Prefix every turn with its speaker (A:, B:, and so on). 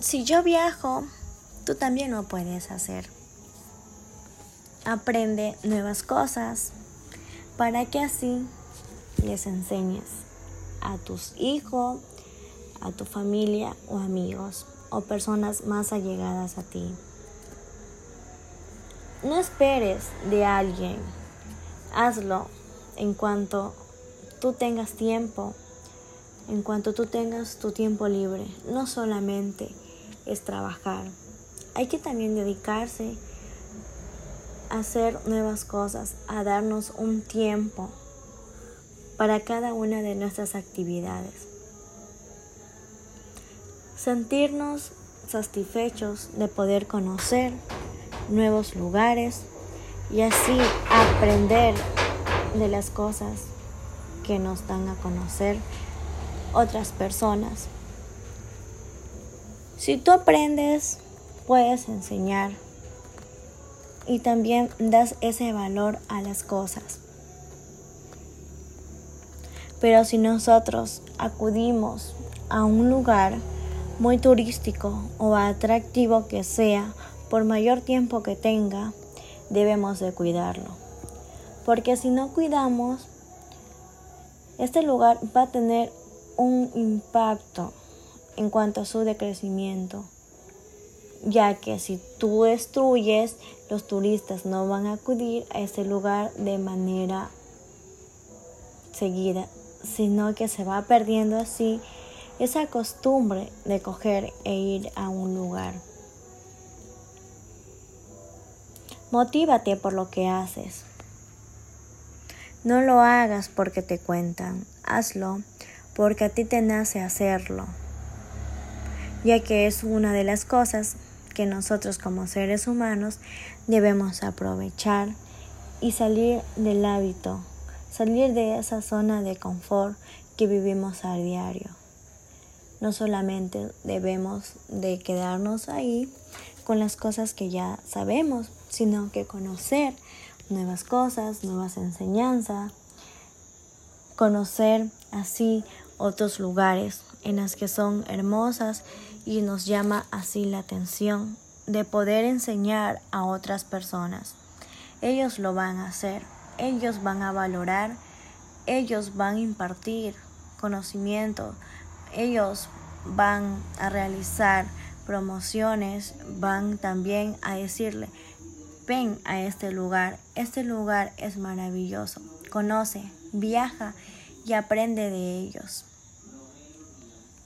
A: si yo viajo, tú también lo puedes hacer. Aprende nuevas cosas para que así les enseñes a tus hijos, a tu familia o amigos o personas más allegadas a ti. No esperes de alguien, hazlo en cuanto tú tengas tiempo, en cuanto tú tengas tu tiempo libre. No solamente es trabajar, hay que también dedicarse a hacer nuevas cosas, a darnos un tiempo para cada una de nuestras actividades. Sentirnos satisfechos de poder conocer nuevos lugares y así aprender de las cosas que nos dan a conocer otras personas. Si tú aprendes, puedes enseñar y también das ese valor a las cosas. Pero si nosotros acudimos a un lugar muy turístico o atractivo que sea, por mayor tiempo que tenga, debemos de cuidarlo. Porque si no cuidamos, este lugar va a tener un impacto en cuanto a su decrecimiento, ya que si tú destruyes, los turistas no van a acudir a ese lugar de manera seguida, sino que se va perdiendo así esa costumbre de coger e ir a un lugar. Motívate por lo que haces. No lo hagas porque te cuentan, hazlo porque a ti te nace hacerlo, ya que es una de las cosas que nosotros como seres humanos debemos aprovechar y salir del hábito, salir de esa zona de confort que vivimos a diario. No solamente debemos de quedarnos ahí con las cosas que ya sabemos, sino que conocer nuevas cosas, nuevas enseñanzas, conocer así otros lugares en las que son hermosas y nos llama así la atención de poder enseñar a otras personas. Ellos lo van a hacer, ellos van a valorar, ellos van a impartir conocimiento, ellos van a realizar promociones, van también a decirle, ven a este lugar, este lugar es maravilloso, conoce, viaja y aprende de ellos.